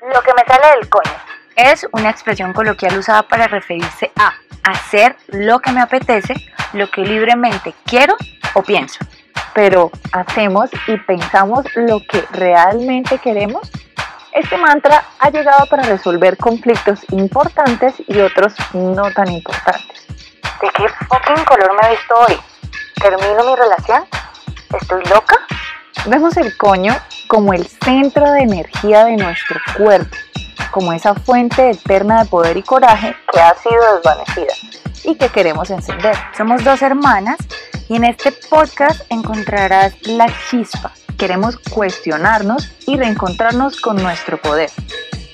Lo que me sale del coño es una expresión coloquial usada para referirse a hacer lo que me apetece, lo que libremente quiero o pienso. Pero ¿hacemos y pensamos lo que realmente queremos? Este mantra ha llegado para resolver conflictos importantes y otros no tan importantes. ¿De qué fucking color me he visto hoy? ¿Termino mi relación? ¿Estoy loca? Vemos el coño como el centro de energía de nuestro cuerpo, como esa fuente eterna de poder y coraje que ha sido desvanecida y que queremos encender. Somos dos hermanas y en este podcast encontrarás la chispa. Queremos cuestionarnos y reencontrarnos con nuestro poder.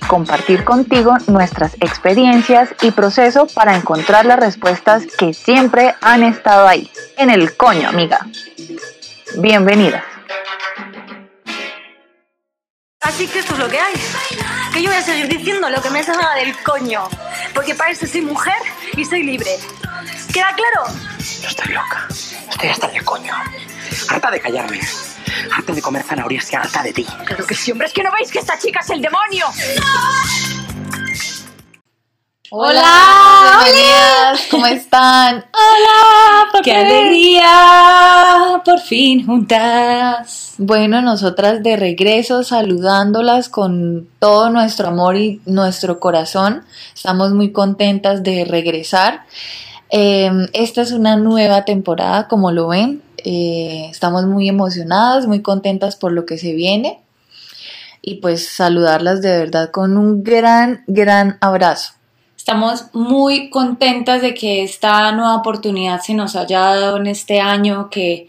Compartir contigo nuestras experiencias y proceso para encontrar las respuestas que siempre han estado ahí. En el coño, amiga. Bienvenidas. Así que esto es lo que hay. Que yo voy a seguir diciendo lo que me salga del coño. Porque para eso soy mujer y soy libre. ¿Queda claro? Yo estoy loca. Estoy hasta del coño. Harta de callarme. Harta de comer zanahorias y harta de ti. Claro que sí, hombre. Es que no veis que esta chica es el demonio. Hola, bienvenidas, ¿cómo están? Hola, ¿por qué qué? alegría. Por fin juntas. Bueno, nosotras de regreso saludándolas con todo nuestro amor y nuestro corazón. Estamos muy contentas de regresar. Eh, esta es una nueva temporada, como lo ven. Eh, estamos muy emocionadas, muy contentas por lo que se viene. Y pues saludarlas de verdad con un gran, gran abrazo. Estamos muy contentas de que esta nueva oportunidad se nos haya dado en este año que,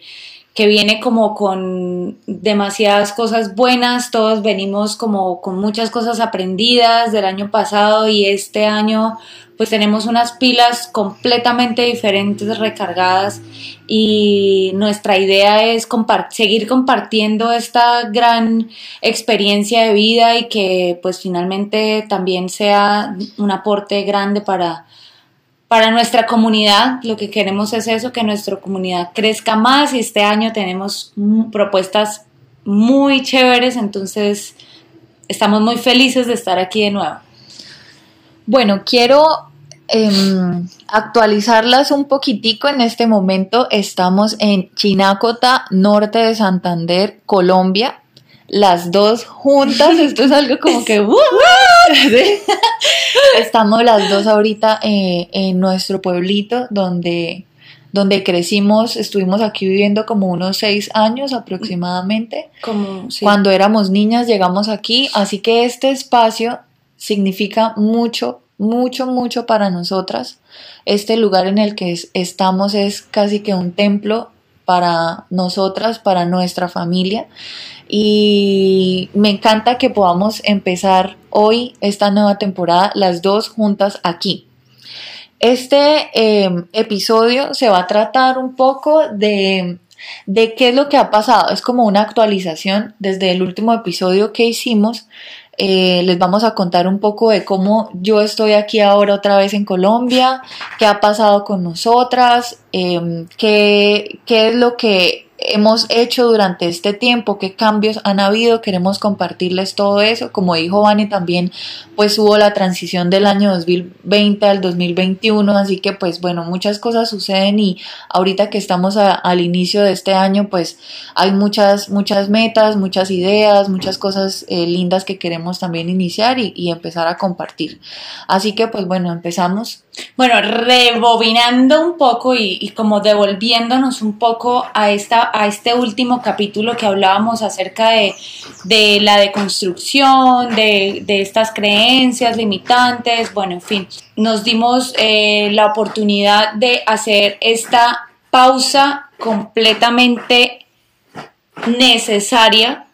que viene como con demasiadas cosas buenas, todos venimos como con muchas cosas aprendidas del año pasado y este año pues tenemos unas pilas completamente diferentes, recargadas y nuestra idea es compar- seguir compartiendo esta gran experiencia de vida y que pues finalmente también sea un aporte grande para, para nuestra comunidad. Lo que queremos es eso, que nuestra comunidad crezca más y este año tenemos propuestas muy chéveres, entonces estamos muy felices de estar aquí de nuevo. Bueno, quiero em, actualizarlas un poquitico. En este momento estamos en Chinacota, norte de Santander, Colombia. Las dos juntas, esto es algo como que... ¡uh! Sí. Estamos las dos ahorita eh, en nuestro pueblito donde, donde crecimos, estuvimos aquí viviendo como unos seis años aproximadamente. Como, sí. Cuando éramos niñas llegamos aquí, así que este espacio significa mucho, mucho, mucho para nosotras. Este lugar en el que es- estamos es casi que un templo para nosotras, para nuestra familia. Y me encanta que podamos empezar hoy esta nueva temporada las dos juntas aquí. Este eh, episodio se va a tratar un poco de, de qué es lo que ha pasado. Es como una actualización desde el último episodio que hicimos. Eh, les vamos a contar un poco de cómo yo estoy aquí ahora otra vez en Colombia, qué ha pasado con nosotras, eh, qué, qué es lo que hemos hecho durante este tiempo, qué cambios han habido, queremos compartirles todo eso. Como dijo Vane también, pues hubo la transición del año 2020 al 2021, así que pues bueno, muchas cosas suceden y ahorita que estamos al inicio de este año, pues hay muchas, muchas metas, muchas ideas, muchas cosas eh, lindas que queremos también iniciar y empezar a compartir. Así que pues bueno, empezamos. Bueno, rebobinando un poco y, como devolviéndonos un poco a, esta, a este último capítulo que hablábamos acerca de, de la deconstrucción, de, de estas creencias limitantes, bueno, en fin, nos dimos eh, la oportunidad de hacer esta pausa completamente necesaria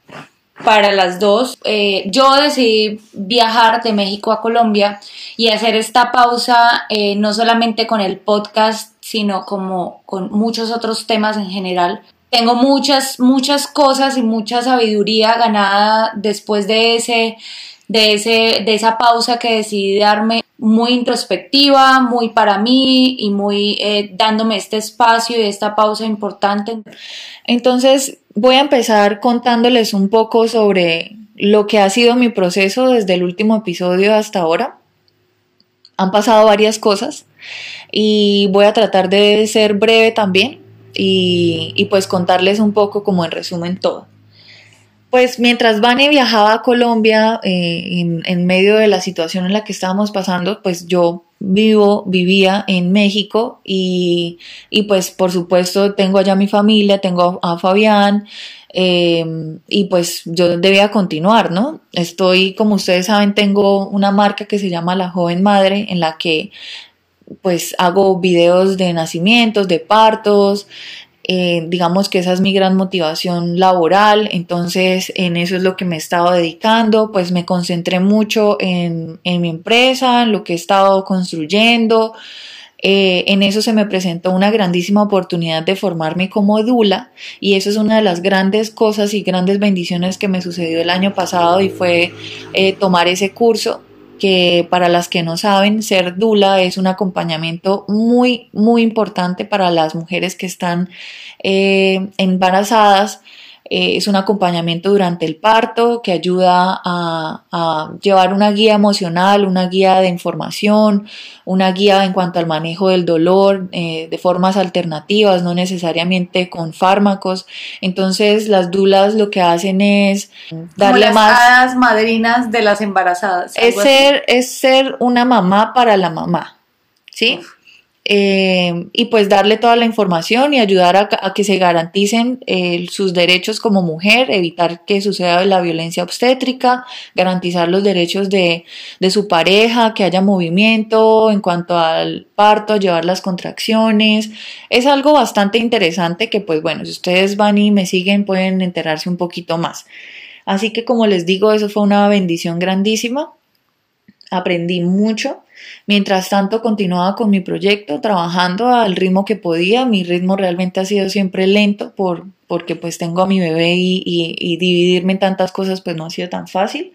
para las dos. Eh, yo decidí viajar de México a Colombia y hacer esta pausa eh, no solamente con el podcast, sino como con muchos otros temas en general. Tengo muchas, muchas cosas y mucha sabiduría ganada después de ese, de ese, de esa pausa que decidí darme muy introspectiva, muy para mí y muy eh, dándome este espacio y esta pausa importante. Entonces voy a empezar contándoles un poco sobre lo que ha sido mi proceso desde el último episodio hasta ahora. Han pasado varias cosas y voy a tratar de ser breve también y, y pues contarles un poco como en resumen todo. Pues mientras Vane viajaba a Colombia eh, en, medio de la situación en la que estábamos pasando, pues yo vivo, vivía en México y, pues por supuesto tengo allá mi familia, tengo a, Fabián eh, y pues yo debía continuar, ¿no? Estoy, como ustedes saben, tengo una marca que se llama La Joven Madre en la que pues hago videos de nacimientos, de partos, eh, digamos que esa es mi gran motivación laboral, entonces en eso es lo que me he estado dedicando, pues me concentré mucho en, mi empresa, en lo que he estado construyendo. Eh, en eso se me presentó una grandísima oportunidad de formarme como Dula y eso es una de las grandes cosas y grandes bendiciones que me sucedió el año pasado y fue eh, tomar ese curso que para las que no saben, ser dula es un acompañamiento muy, muy importante para las mujeres que están eh, embarazadas eh, es un acompañamiento durante el parto que ayuda a, llevar una guía emocional, una guía de información, una guía en cuanto al manejo del dolor eh, de formas alternativas, no necesariamente con fármacos. Entonces las dulas lo que hacen es darle Como las madrinas de las embarazadas. Es ser, es ser una mamá para la mamá. ¿Sí? Eh, y pues darle toda la información y ayudar a, que se garanticen sus derechos como mujer, evitar que suceda la violencia obstétrica, garantizar los derechos de, de su pareja, que haya movimiento en cuanto al parto, llevar las contracciones. Es algo bastante interesante que pues bueno, si ustedes van y me siguen pueden enterarse un poquito más. Así que como les digo, eso fue una bendición grandísima. Aprendí mucho Mientras tanto, continuaba con mi proyecto, trabajando al ritmo que podía. Mi ritmo realmente ha sido siempre lento por, porque pues tengo a mi bebé y, y dividirme en tantas cosas pues no ha sido tan fácil.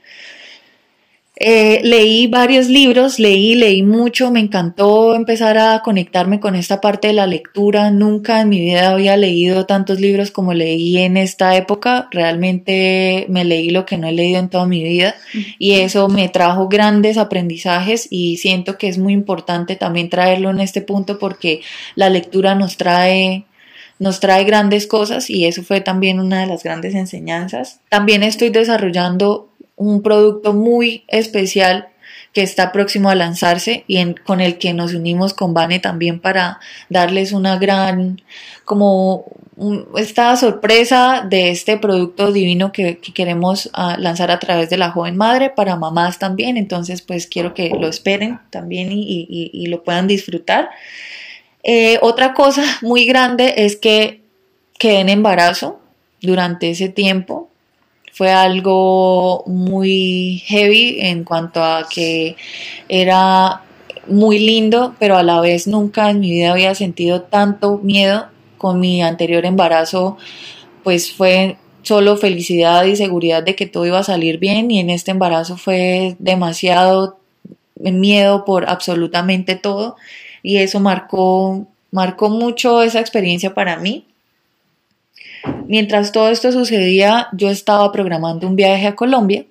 Eh, leí varios libros, leí, leí mucho, me encantó empezar a conectarme con esta parte de la lectura. Nunca en mi vida había leído tantos libros como leí en esta época. Realmente me leí lo que no he leído en toda mi vida y eso me trajo grandes aprendizajes y siento que es muy importante también traerlo en este punto porque la lectura nos trae nos trae grandes cosas y eso fue también una de las grandes enseñanzas. También estoy desarrollando un producto muy especial que está próximo a lanzarse y con el que nos unimos con Vane también para darles una gran, como esta sorpresa de este producto divino que, queremos ah, lanzar a través de la joven madre para mamás también. Entonces, pues quiero que lo esperen también y, lo puedan disfrutar. Eh, otra cosa muy grande es que quedé en embarazo durante ese tiempo fue algo muy heavy en cuanto a que era muy lindo, pero a la vez nunca en mi vida había sentido tanto miedo. Con mi anterior embarazo, pues fue solo felicidad y seguridad de que todo iba a salir bien y en este embarazo fue demasiado miedo por absolutamente todo y eso marcó marcó mucho esa experiencia para mí Mientras todo esto sucedía, yo estaba programando un viaje a Colombia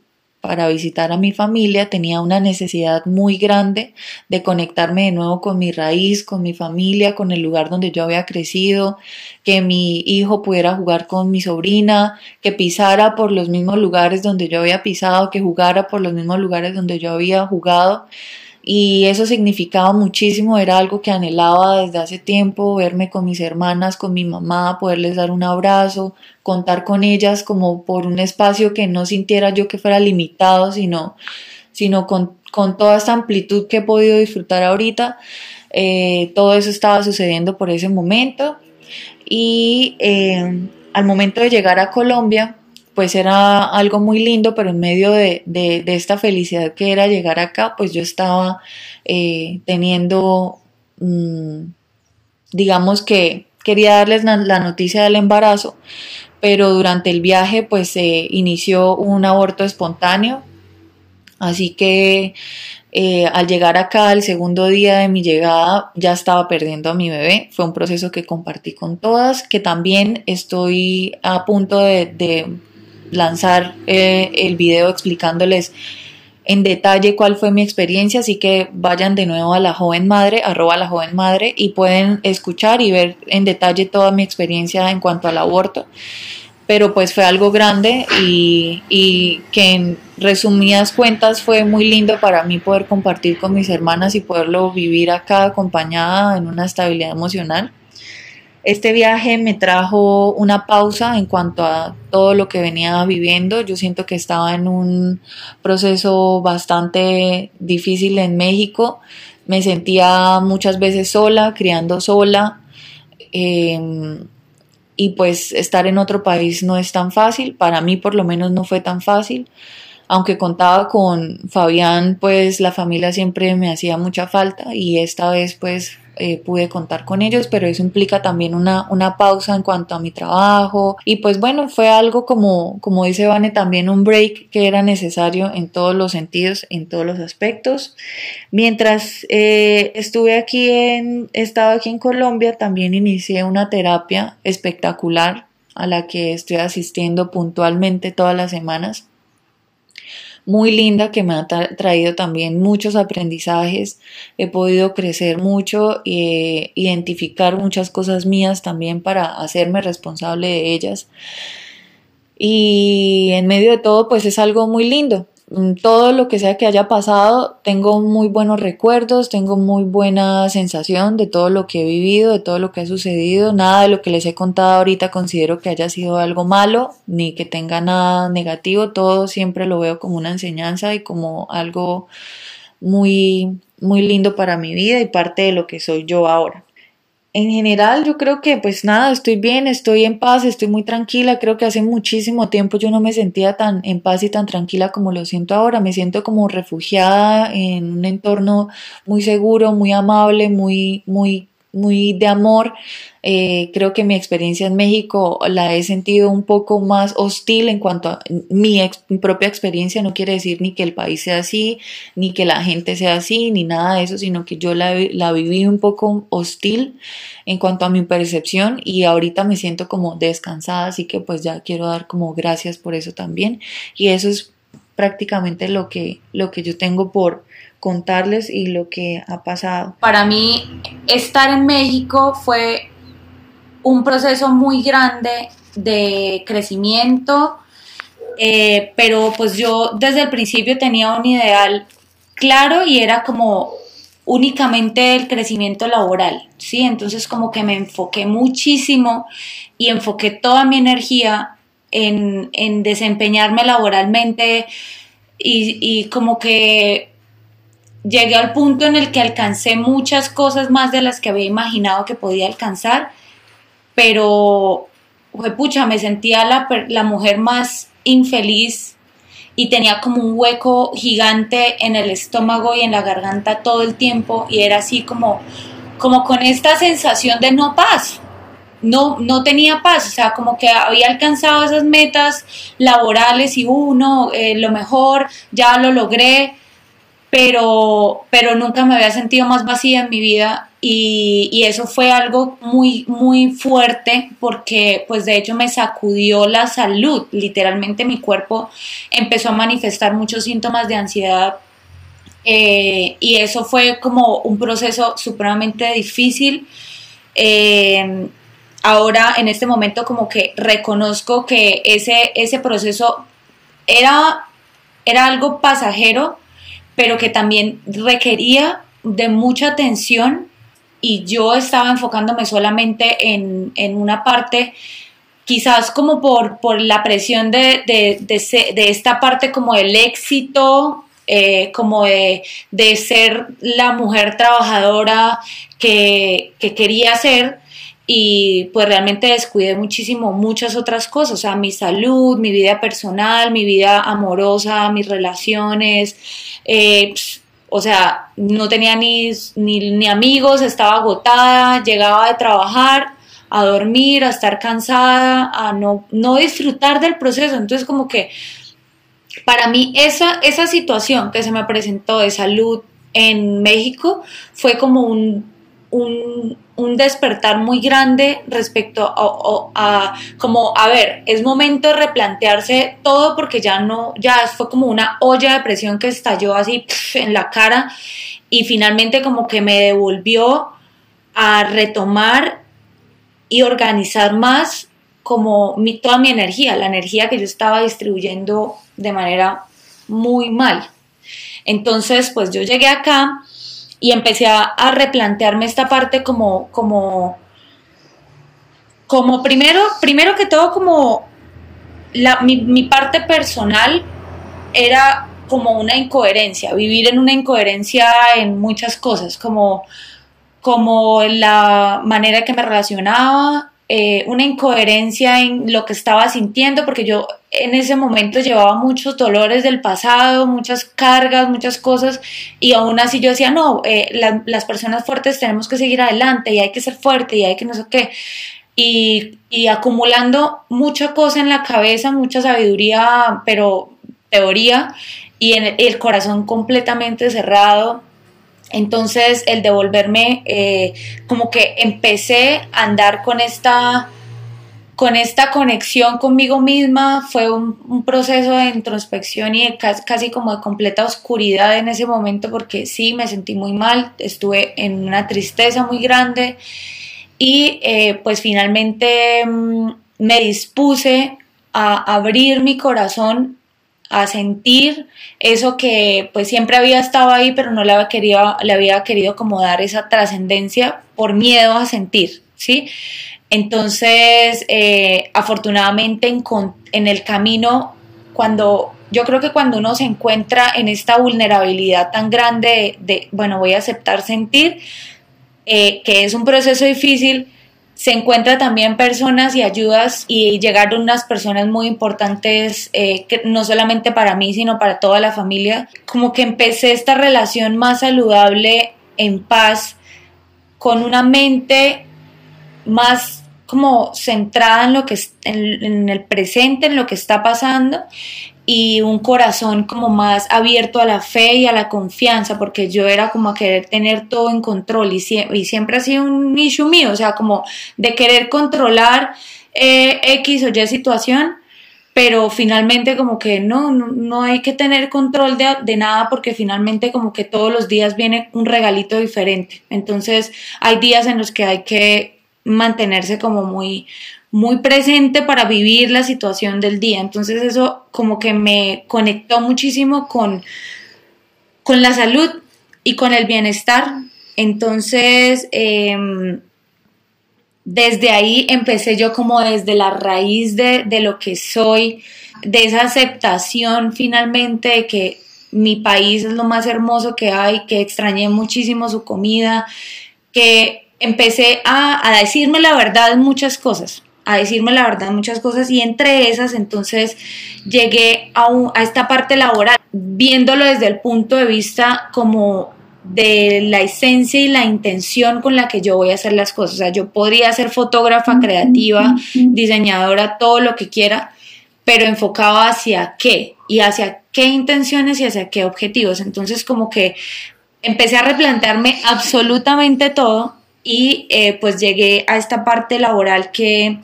para visitar a mi familia, tenía una necesidad muy grande de conectarme de nuevo con mi raíz, con mi familia, con el lugar donde yo había crecido, que mi hijo pudiera jugar con mi sobrina, que pisara por los mismos lugares donde yo había pisado, que jugara por los mismos lugares donde yo había jugado y eso significaba muchísimo, era algo que anhelaba desde hace tiempo, verme con mis hermanas, con mi mamá, poderles dar un abrazo, contar con ellas como por un espacio que no sintiera yo que fuera limitado, sino, sino con, toda esta amplitud que he podido disfrutar ahorita. Eh, todo eso estaba sucediendo por ese momento y eh, al momento de llegar a Colombia, pues era algo muy lindo, pero en medio de, esta felicidad que era llegar acá, pues yo estaba eh, teniendo, mm, digamos que quería darles la noticia del embarazo, pero durante el viaje pues se inició un aborto espontáneo, así que eh, al llegar acá, el segundo día de mi llegada, ya estaba perdiendo a mi bebé. Fue un proceso que compartí con todas, que también estoy a punto de lanzar eh, el video explicándoles en detalle cuál fue mi experiencia, así que vayan de nuevo a la joven madre, arroba la joven madre, y pueden escuchar y ver en detalle toda mi experiencia en cuanto al aborto. Pero pues fue algo grande y, y que en resumidas cuentas fue muy lindo para mí poder compartir con mis hermanas y poderlo vivir acá acompañada en una estabilidad emocional. Este viaje me trajo una pausa en cuanto a todo lo que venía viviendo. Yo siento que estaba en un proceso bastante difícil en México. Me sentía muchas veces sola, criando sola. Em, y pues estar en otro país no es tan fácil. Para mí por lo menos no fue tan fácil. Aunque contaba con Fabián, pues la familia siempre me hacía mucha falta y esta vez pues eh, pude contar con ellos, pero eso implica también una, una pausa en cuanto a mi trabajo y pues bueno, fue algo como, como dice Vane, también un break que era necesario en todos los sentidos, en todos los aspectos. Mientras eh, estuve aquí en, he estado aquí en Colombia, también inicié una terapia espectacular a la que estoy asistiendo puntualmente todas las semanas muy linda que me ha traído también muchos aprendizajes. He podido crecer mucho e identificar muchas cosas mías también para hacerme responsable de ellas. Y en medio de todo, pues es algo muy lindo. Mm, todo lo que sea que haya pasado, tengo muy buenos recuerdos, tengo muy buena sensación de todo lo que he vivido, de todo lo que ha sucedido. Nada de lo que les he contado ahorita considero que haya sido algo malo, ni que tenga nada negativo. Todo siempre lo veo como una enseñanza y como algo muy, muy lindo para mi vida y parte de lo que soy yo ahora en general yo creo que pues nada, estoy bien, estoy en paz, estoy muy tranquila, creo que hace muchísimo tiempo yo no me sentía tan en paz y tan tranquila como lo siento ahora, me siento como refugiada en un entorno muy seguro, muy amable, muy, muy muy de amor. Eh, creo que mi experiencia en México la he sentido un poco más hostil en cuanto a mi, propia experiencia. No quiere decir ni que el país sea así, ni que la gente sea así, ni nada de eso, sino que yo la, la viví un poco hostil en cuanto a mi percepción y ahorita me siento como descansada, así que pues ya quiero dar como gracias por eso también. Y eso es prácticamente lo que, lo que yo tengo por, contarles y lo que ha pasado. Para mí, estar en México fue un proceso muy grande de crecimiento, eh, pero pues yo desde el principio tenía un ideal claro y era como únicamente el crecimiento laboral, ¿sí? Entonces como que me enfoqué muchísimo y enfoqué toda mi energía en, desempeñarme laboralmente y, y como que llegué al punto en el que alcancé muchas cosas más de las que había imaginado que podía alcanzar, pero, pucha, me sentía la, la mujer más infeliz y tenía como un hueco gigante en el estómago y en la garganta todo el tiempo y era así como, como con esta sensación de no paz. No, no tenía paz, o sea, como que había alcanzado esas metas laborales y uno, uh, lo mejor, ya lo logré, pero, pero nunca me había sentido más vacía en mi vida y, y, eso fue algo muy, muy fuerte porque pues de hecho me sacudió la salud, literalmente mi cuerpo empezó a manifestar muchos síntomas de ansiedad eh, y eso fue como un proceso supremamente difícil. Eh, ahora en este momento como que reconozco que ese, ese proceso era, era algo pasajero, pero que también requería de mucha atención y yo estaba enfocándome solamente en, una parte, quizás como por, por la presión de, de, esta parte como del éxito, eh, como de, ser la mujer trabajadora que, que quería ser y pues realmente descuidé muchísimo muchas otras cosas, o sea, mi salud, mi vida personal, mi vida amorosa, mis relaciones, eh, o sea, no tenía ni, ni, amigos, estaba agotada, llegaba de trabajar a dormir, a estar cansada, a no, no disfrutar del proceso, entonces como que para mí esa, esa situación que se me presentó de salud en México fue como un un, un despertar muy grande respecto a, como, a ver, es momento de replantearse todo porque ya no, ya fue como una olla de presión que estalló así en la cara y finalmente como que me devolvió a retomar y organizar más como mi, toda mi energía, la energía que yo estaba distribuyendo de manera muy mal. Entonces, pues yo llegué acá y empecé a, replantearme esta parte como, como, como primero, primero que todo como la, mi, mi parte personal era como una incoherencia, vivir en una incoherencia en muchas cosas, como, como la manera que me relacionaba, eh, una incoherencia en lo que estaba sintiendo, porque yo en ese momento llevaba muchos dolores del pasado, muchas cargas, muchas cosas, y aún así yo decía, no, eh, las personas fuertes tenemos que seguir adelante y hay que ser fuerte y hay que no sé qué. Y, y acumulando mucha cosa en la cabeza, mucha sabiduría, pero teoría, y en el corazón completamente cerrado entonces el devolverme, eh, como que empecé a andar con esta, con esta conexión conmigo misma, fue un, proceso de introspección y casi, como de completa oscuridad en ese momento porque sí, me sentí muy mal, estuve en una tristeza muy grande. Y eh, pues finalmente mm, me dispuse a abrir mi corazón a sentir eso que pues siempre había estado ahí, pero no le había querido, le había querido como dar esa trascendencia por miedo a sentir, ¿sí? Entonces, eh, afortunadamente en, en el camino, cuando yo creo que cuando uno se encuentra en esta vulnerabilidad tan grande de, bueno, voy a aceptar sentir, eh, que es un proceso difícil, se encuentra también personas y ayudas y llegaron unas personas muy importantes, eh, que no solamente para mí, sino para toda la familia. Como que empecé esta relación más saludable, en paz, con una mente más como centrada en lo que en, en el presente, en lo que está pasando y un corazón como más abierto a la fe y a la confianza, porque yo era como a querer tener todo en control y, y siempre ha sido un issue mío, o sea, como de querer controlar eh, X o Y situación, pero finalmente como que no, no, hay que tener control de, de, nada porque finalmente como que todos los días viene un regalito diferente. Entonces hay días en los que hay que mantenerse como muy, muy presente para vivir la situación del día. Entonces eso como que me conectó muchísimo con, con la salud y con el bienestar. Entonces, em, desde ahí empecé yo como desde la raíz de, de lo que soy, de esa aceptación finalmente de que mi país es lo más hermoso que hay, que extrañé muchísimo su comida, que empecé a, a decirme la verdad en muchas cosas a decirme la verdad muchas cosas y entre esas entonces llegué a, a esta parte laboral viéndolo desde el punto de vista como de la esencia y la intención con la que yo voy a hacer las cosas. O sea, yo podría ser fotógrafa, creativa, diseñadora, todo lo que quiera, pero enfocado hacia qué y hacia qué intenciones y hacia qué objetivos. Entonces, como que empecé a replantearme absolutamente todo y eh, pues llegué a esta parte laboral que,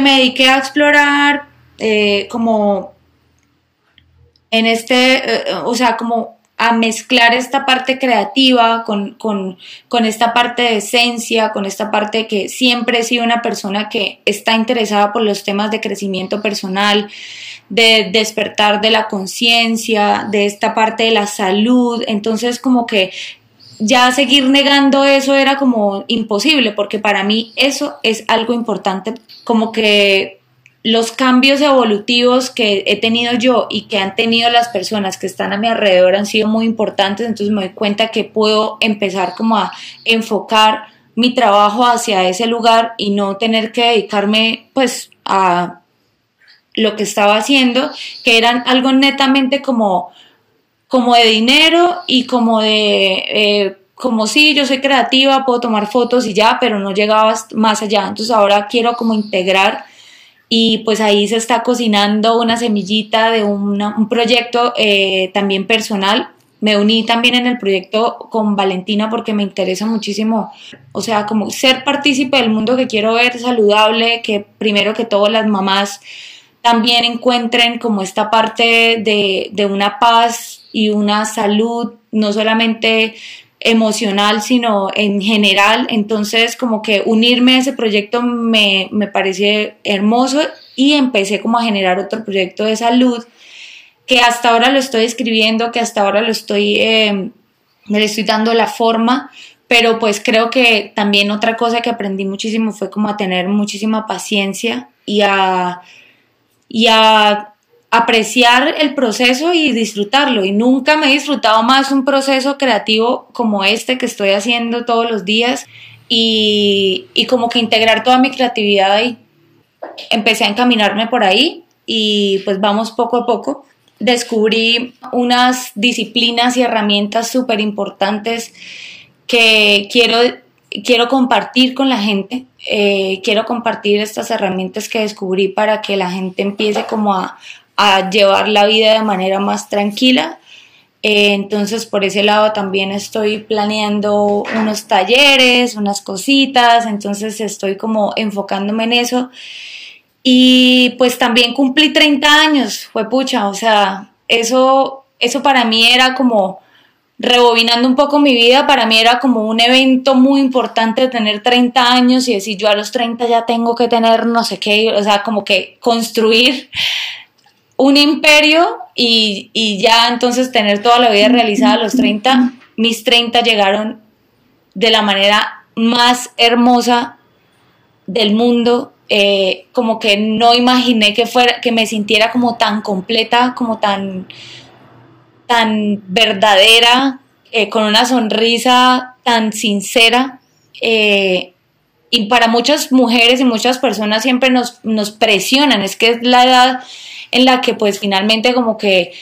me dediqué a explorar eh, como en este, eh, o sea, como a mezclar esta parte creativa con, con, esta parte de esencia, con esta parte que siempre he sido una persona que está interesada por los temas de crecimiento personal, de despertar de la conciencia, de esta parte de la salud. Entonces como que ya seguir negando eso era como imposible, porque para mí eso es algo importante, como que los cambios evolutivos que he tenido yo y que han tenido las personas que están a mi alrededor han sido muy importantes, entonces me doy cuenta que puedo empezar como a enfocar mi trabajo hacia ese lugar y no tener que dedicarme pues a lo que estaba haciendo, que eran algo netamente como como de dinero y como de, eh, como si yo soy creativa, puedo tomar fotos y ya, pero no llegaba más allá. Entonces ahora quiero como integrar y pues ahí se está cocinando una semillita de un proyecto eh, también personal me uní también en el proyecto con Valentina porque me interesa muchísimo, o sea, como ser partícipe del mundo que quiero ver saludable, que primero que todo las mamás también encuentren como esta parte de, de una paz y una salud, no solamente emocional, sino en general. Entonces, como que unirme a ese proyecto me, me parece hermoso y empecé como a generar otro proyecto de salud que hasta ahora lo estoy escribiendo, que hasta ahora lo estoy, eh, le estoy dando la forma, pero pues creo que también otra cosa que aprendí muchísimo fue como a tener muchísima paciencia y a, y a apreciar el proceso y disfrutarlo. Y nunca me he disfrutado más un proceso creativo como este que estoy haciendo todos los días y, y como que integrar toda mi creatividad ahí. Empecé a encaminarme por ahí y pues vamos poco a poco descubrí unas disciplinas y herramientas súper importantes que quiero, quiero compartir con la gente. Eh, quiero compartir estas herramientas que descubrí para que la gente empiece como a, llevar la vida de manera más tranquila. Eh, entonces por ese lado también estoy planeando unos talleres, unas cositas, entonces estoy como enfocándome en eso. Y pues también cumplí 30 años, fue pucha, o sea, eso, eso para mí era como, rebobinando un poco mi vida, para mí era como un evento muy importante tener 30 años y decir, yo a los 30 ya tengo que tener no sé qué, o sea, como que construir un imperio y, y ya entonces tener toda la vida realizada a los 30. Mis 30 llegaron de la manera más hermosa del mundo eh, como que no imaginé que fuera, que me sintiera como tan completa, como tan, tan verdadera, eh, con una sonrisa tan sincera. Eh, y para muchas mujeres y muchas personas siempre nos, nos, presionan, es que es la edad en la que pues finalmente como que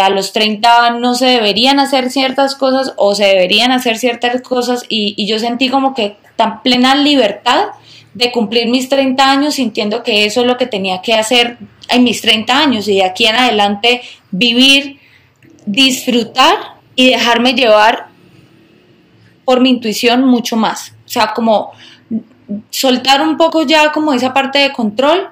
a los 30 no se deberían hacer ciertas cosas o se deberían hacer ciertas cosas y, y yo sentí como que tan plena libertad de cumplir mis 30 años sintiendo que eso es lo que tenía que hacer en mis 30 años y de aquí en adelante vivir, disfrutar y dejarme llevar por mi intuición mucho más. O sea, como soltar un poco ya como esa parte de control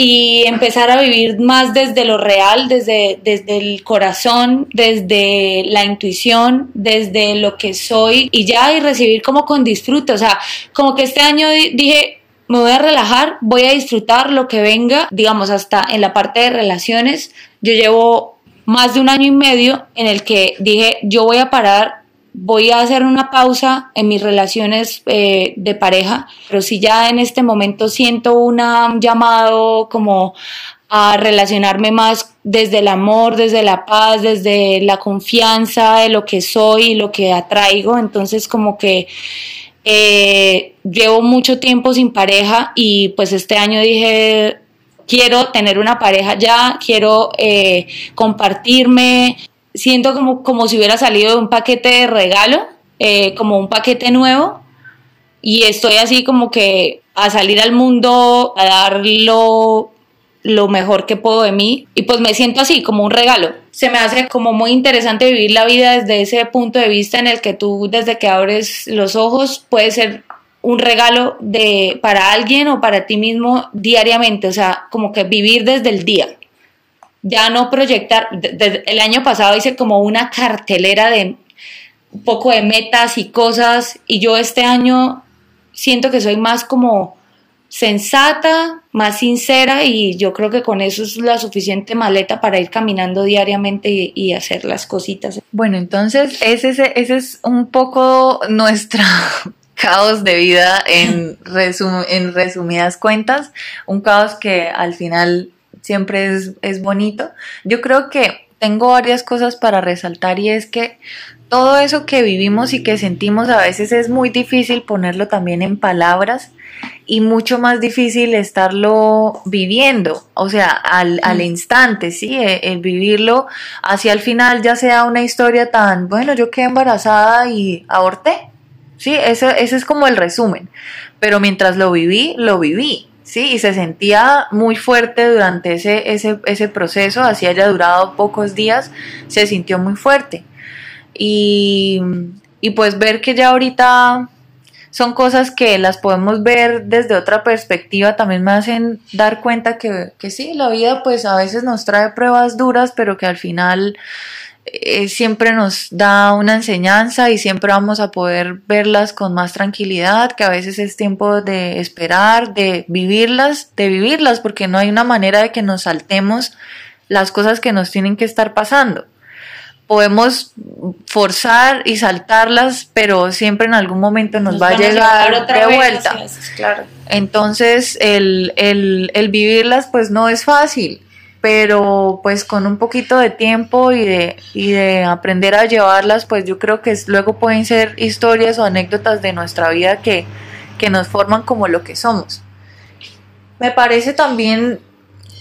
y empezar a vivir más desde lo real, desde, desde el corazón, desde la intuición, desde lo que soy y ya y recibir como con disfrute. O sea, como que este año dije, me voy a relajar, voy a disfrutar lo que venga, digamos, hasta en la parte de relaciones. Yo llevo más de un año y medio en el que dije, yo voy a parar voy a hacer una pausa en mis relaciones eh, de pareja, pero si ya en este momento siento un llamado como a relacionarme más desde el amor, desde la paz, desde la confianza de lo que soy y lo que atraigo, entonces como que eh, llevo mucho tiempo sin pareja y pues este año dije quiero tener una pareja ya, quiero eh, compartirme, siento como, como si hubiera salido de un paquete de regalo, eh, como un paquete nuevo, y estoy así como que a salir al mundo, a dar lo, mejor que puedo de mí, y pues me siento así, como un regalo. Se me hace como muy interesante vivir la vida desde ese punto de vista en el que tú desde que abres los ojos puede ser un regalo de para alguien o para ti mismo diariamente, o sea, como que vivir desde el día ya no proyectar, el año pasado hice como una cartelera de un poco de metas y cosas y yo este año siento que soy más como sensata, más sincera y yo creo que con eso es la suficiente maleta para ir caminando diariamente y, hacer las cositas. Bueno, entonces ese, ese es un poco nuestra caos de vida en, en resumidas cuentas, un caos que al final siempre es, bonito. Yo creo que tengo varias cosas para resaltar y es que todo eso que vivimos y que sentimos a veces es muy difícil ponerlo también en palabras y mucho más difícil estarlo viviendo, o sea, al, al instante, ¿sí? E, el, vivirlo hacia el final ya sea una historia tan, bueno, yo quedé embarazada y aborté, ¿sí? Eso, ese es como el resumen, pero mientras lo viví, lo viví, ¿sí? Y se sentía muy fuerte durante ese, ese, ese proceso, así haya durado pocos días, se sintió muy fuerte. Y, y pues ver que ya ahorita son cosas que las podemos ver desde otra perspectiva, también me hacen dar cuenta que, que sí, la vida pues a veces nos trae pruebas duras, pero que al final eh, siempre nos da una enseñanza y siempre vamos a poder verlas con más tranquilidad, que a veces es tiempo de esperar, de vivirlas, de vivirlas, porque no hay una manera de que nos saltemos las cosas que nos tienen que estar pasando. Podemos forzar y saltarlas, pero siempre en algún momento nos, va a llegar de vuelta. claro. Entonces, el, el, el vivirlas pues no es fácil pero pues con un poquito de tiempo y de, y de aprender a llevarlas, pues yo creo que luego pueden ser historias o anécdotas de nuestra vida que, que nos forman como lo que somos. Me parece también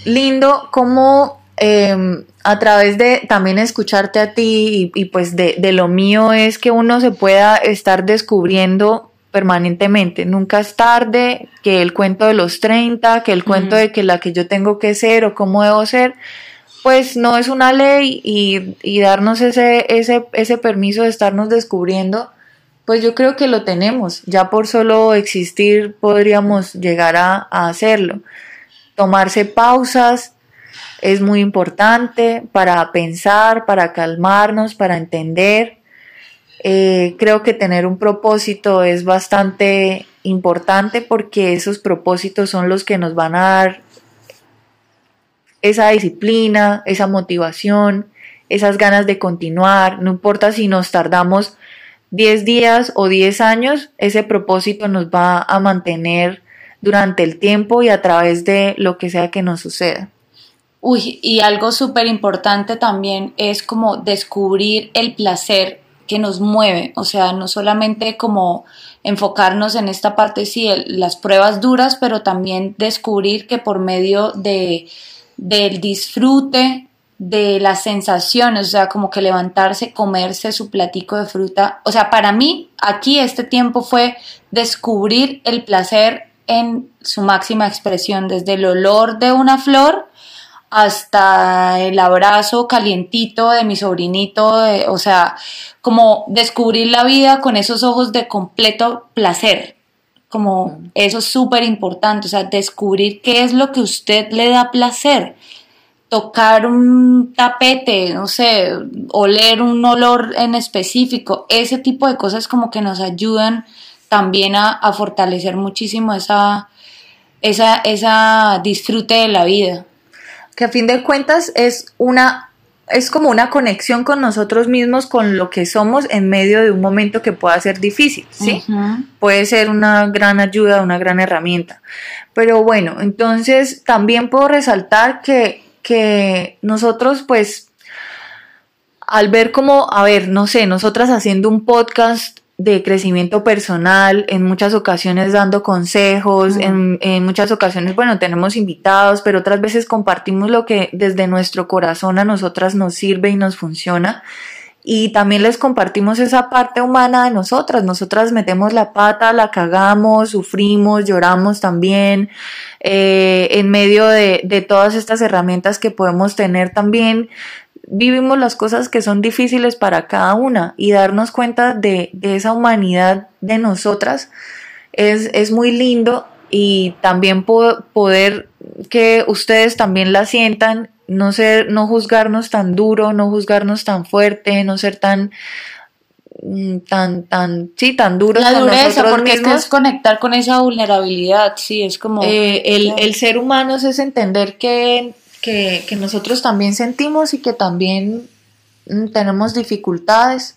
lindo cómo em, a través de también escucharte a ti y, y pues de, de, lo mío es que uno se pueda estar descubriendo permanentemente. Nunca es tarde, que el cuento de los 30, que el cuento de que la que yo tengo que ser o cómo debo ser, pues no es una ley y, darnos ese, ese, ese permiso de estarnos descubriendo, pues yo creo que lo tenemos. Ya por solo existir podríamos llegar a, a hacerlo. Tomarse pausas es muy importante para pensar, para calmarnos, para entender eh, creo que tener un propósito es bastante importante porque esos propósitos son los que nos van a dar esa disciplina, esa motivación, esas ganas de continuar. No importa si nos tardamos 10 días o 10 años, ese propósito nos va a mantener durante el tiempo y a través de lo que sea que nos suceda. Uy, y algo súper importante también es como descubrir el placer que nos mueve, o sea, no solamente como enfocarnos en esta parte, sí, las pruebas duras, pero también descubrir que por medio de, del disfrute, de las sensaciones, o sea, como que levantarse, comerse su platico de fruta, o sea, para mí aquí este tiempo fue descubrir el placer en su máxima expresión, desde el olor de una flor hasta el abrazo calientito de mi sobrinito, o sea, como descubrir la vida con esos ojos de completo placer, como eso es súper importante, o sea, descubrir qué es lo que usted le da placer, tocar un tapete, no sé, oler un olor en específico, ese tipo de cosas como que nos ayudan también a, a fortalecer muchísimo esa, esa, esa disfrute de la vida que a fin de cuentas es una es como una conexión con nosotros mismos, con lo que somos en medio de un momento que pueda ser difícil, ¿sí? Puede ser una gran ayuda, una gran herramienta. Pero bueno, entonces también puedo resaltar que, que nosotros pues al ver como, a ver, no sé, nosotras haciendo un podcast de crecimiento personal, en muchas ocasiones dando consejos, en, en, muchas ocasiones, bueno, tenemos invitados, pero otras veces compartimos lo que desde nuestro corazón a nosotras nos sirve y nos funciona. Y también les compartimos esa parte humana de nosotras. Nosotras metemos la pata, la cagamos, sufrimos, lloramos también. Eh, en medio de, de todas estas herramientas que podemos tener también, vivimos las cosas que son difíciles para cada una y darnos cuenta de, esa humanidad de nosotras es, es muy lindo y también poder que ustedes también la sientan, no ser, no juzgarnos tan duro, no juzgarnos tan fuerte, no ser tan mm, tan tan sí tan duros la dureza porque es, conectar con esa vulnerabilidad sí es como eh, el, el ser humano es entender que que, nosotros también sentimos y que también mm, tenemos dificultades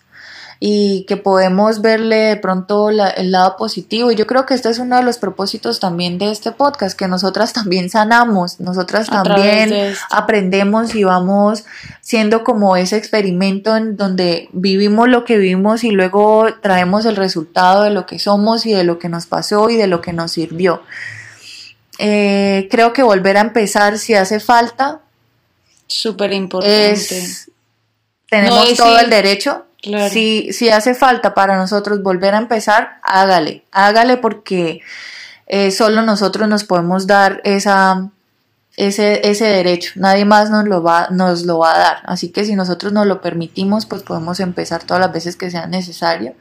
y que podemos verle de pronto el lado positivo. Y yo creo que este es uno de los propósitos también de este podcast, que nosotras también sanamos, nosotras también aprendemos y vamos siendo como ese experimento en donde vivimos lo que vivimos y luego traemos el resultado de lo que somos y de lo que nos pasó y de lo que nos sirvió. Eh, creo que volver a empezar si hace falta. Súper importante. tenemos todo el derecho. Si, si hace falta para nosotros volver a empezar, hágale, hágale porque eh, solo nosotros nos podemos dar esa, ese, ese derecho, nadie más nos lo, va, nos lo va a dar. Así que si nosotros nos lo permitimos, pues podemos empezar todas las veces que sea necesario.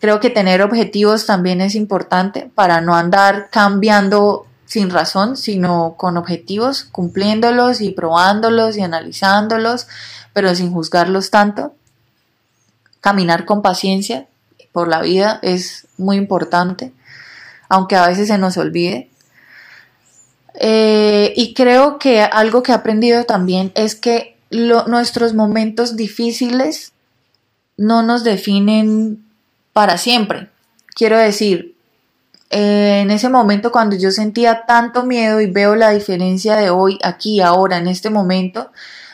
Creo que tener objetivos también es importante para no andar cambiando sin razón, sino con objetivos, cumpliéndolos y probándolos y analizándolos, pero sin juzgarlos tanto. Caminar con paciencia por la vida es muy importante, aunque a veces se nos olvide. Eh, y creo que algo que he aprendido también es que nuestros momentos difíciles no nos definen para siempre. Quiero decir, eh, en ese momento cuando yo sentía tanto miedo y veo la diferencia de hoy, aquí, ahora, en este momento,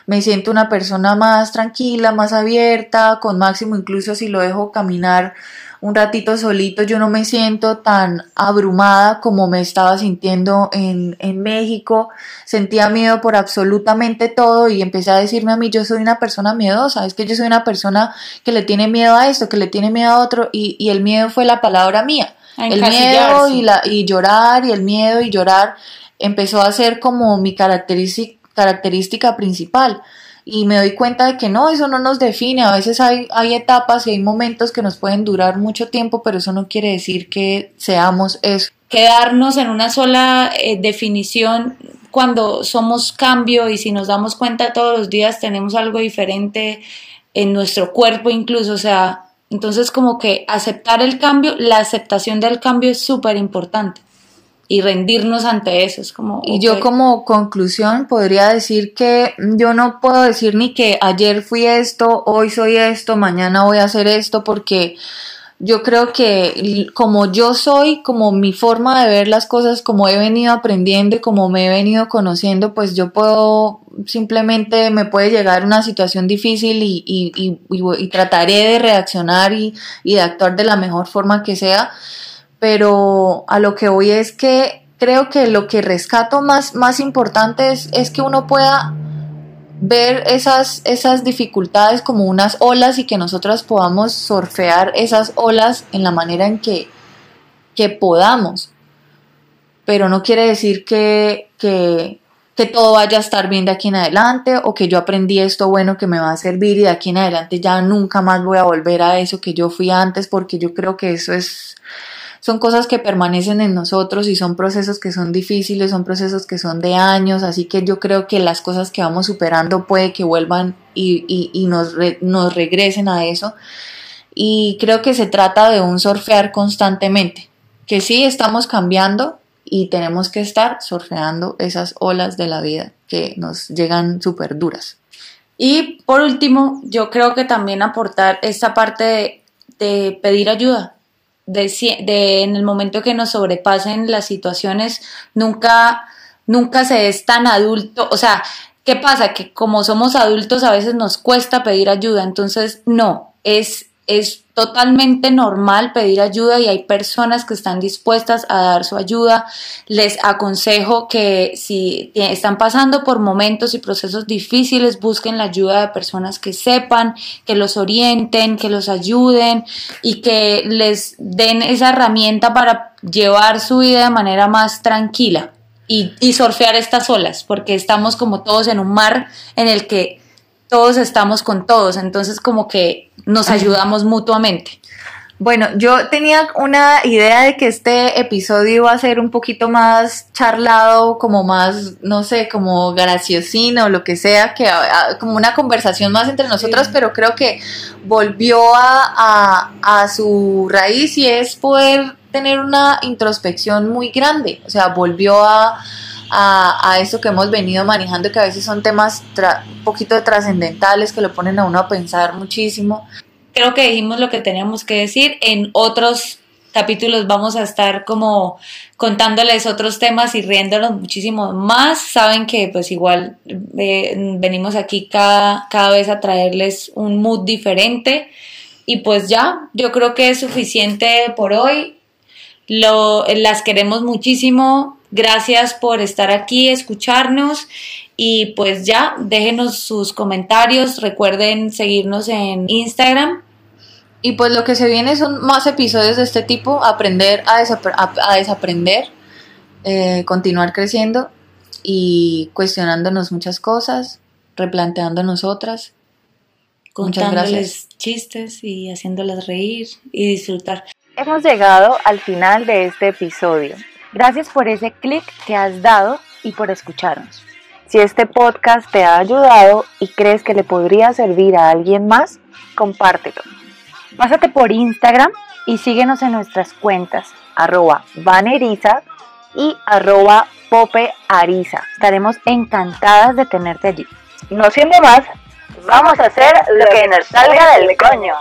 me siento una persona más tranquila, más abierta, con máximo incluso si lo dejo caminar un ratito solito, yo no me siento tan abrumada como me estaba sintiendo en, en México, sentía miedo por absolutamente todo y empecé a decirme a mí, yo soy una persona miedosa, es que yo soy una persona que le tiene miedo a esto, que le tiene miedo a otro y, y el miedo fue la palabra mía, el miedo y, la, y llorar y el miedo y llorar empezó a ser como mi característica, característica principal. Y me doy cuenta de que no, eso no nos define, a veces hay, hay etapas y hay momentos que nos pueden durar mucho tiempo, pero eso no quiere decir que seamos eso. Quedarnos en una sola eh, definición cuando somos cambio y si nos damos cuenta todos los días tenemos algo diferente en nuestro cuerpo incluso, o sea, entonces como que aceptar el cambio, la aceptación del cambio es súper importante y rendirnos ante eso. Es como, y yo como conclusión podría decir que yo no puedo decir ni que ayer fui esto, hoy soy esto, mañana voy a hacer esto, porque yo creo que como yo soy, como mi forma de ver las cosas, como he venido aprendiendo y como me he venido conociendo, pues yo puedo simplemente me puede llegar una situación difícil y, y, y, y trataré de reaccionar y, de actuar de la mejor forma que sea pero a lo que voy es que creo que lo que rescato más, más importante es, es que uno pueda ver esas, esas dificultades como unas olas y que nosotras podamos surfear esas olas en la manera en que, que podamos. Pero no quiere decir que, que, que todo vaya a estar bien de aquí en adelante o que yo aprendí esto bueno que me va a servir y de aquí en adelante ya nunca más voy a volver a eso que yo fui antes porque yo creo que eso es son cosas que permanecen en nosotros y son procesos que son difíciles, son procesos que son de años, así que yo creo que las cosas que vamos superando puede que vuelvan y, nos, nos regresen a eso. Y creo que se trata de un surfear constantemente, que sí estamos cambiando y tenemos que estar surfeando esas olas de la vida que nos llegan súper duras. Y por último, yo creo que también aportar esta parte de pedir ayuda, de, en el momento que nos sobrepasen las situaciones, nunca, nunca se es tan adulto, o sea, ¿qué pasa? Que como somos adultos a veces nos cuesta pedir ayuda, entonces no, es, es totalmente normal pedir ayuda y hay personas que están dispuestas a dar su ayuda. Les aconsejo que si están pasando por momentos y procesos difíciles, busquen la ayuda de personas que sepan, que los orienten, que los ayuden y que les den esa herramienta para llevar su vida de manera más tranquila y, y surfear estas olas, porque estamos como todos en un mar en el que todos estamos con todos, entonces como que nos ayudamos mutuamente. Bueno, yo tenía una idea de que este episodio iba a ser un poquito más charlado, como más, no sé, como graciosino o lo que sea, que como una conversación más entre nosotras, pero creo que volvió a, a, su raíz y es poder tener una introspección muy grande, o sea, volvió a, a, a esto que hemos venido manejando, que a veces son temas un poquito trascendentales, que lo ponen a uno a pensar muchísimo. Creo que dijimos lo que teníamos que decir. En otros capítulos vamos a estar como contándoles otros temas y riéndonos muchísimo más. Saben que pues igual venimos aquí cada, cada vez a traerles un mood diferente. Y pues ya, yo creo que es suficiente por hoy. Lo, las queremos muchísimo. Gracias por estar aquí, escucharnos y pues ya, déjenos sus comentarios, recuerden seguirnos en Instagram. Y pues lo que se viene son más episodios de este tipo, aprender a, desaprender eh, continuar creciendo y cuestionándonos muchas cosas, replanteándonos otras. Muchas gracias. chistes y haciéndolas reír y disfrutar. Hemos llegado al final de este episodio. Gracias por ese clic que has dado y por escucharnos. Si este podcast te ha ayudado y crees que le podría servir a alguien más, compártelo. Pásate por Instagram y síguenos en nuestras cuentas arroba vaneriza y arroba popeariza. Estaremos encantadas de tenerte allí. No siendo más, vamos a hacer lo que nos salga del coño.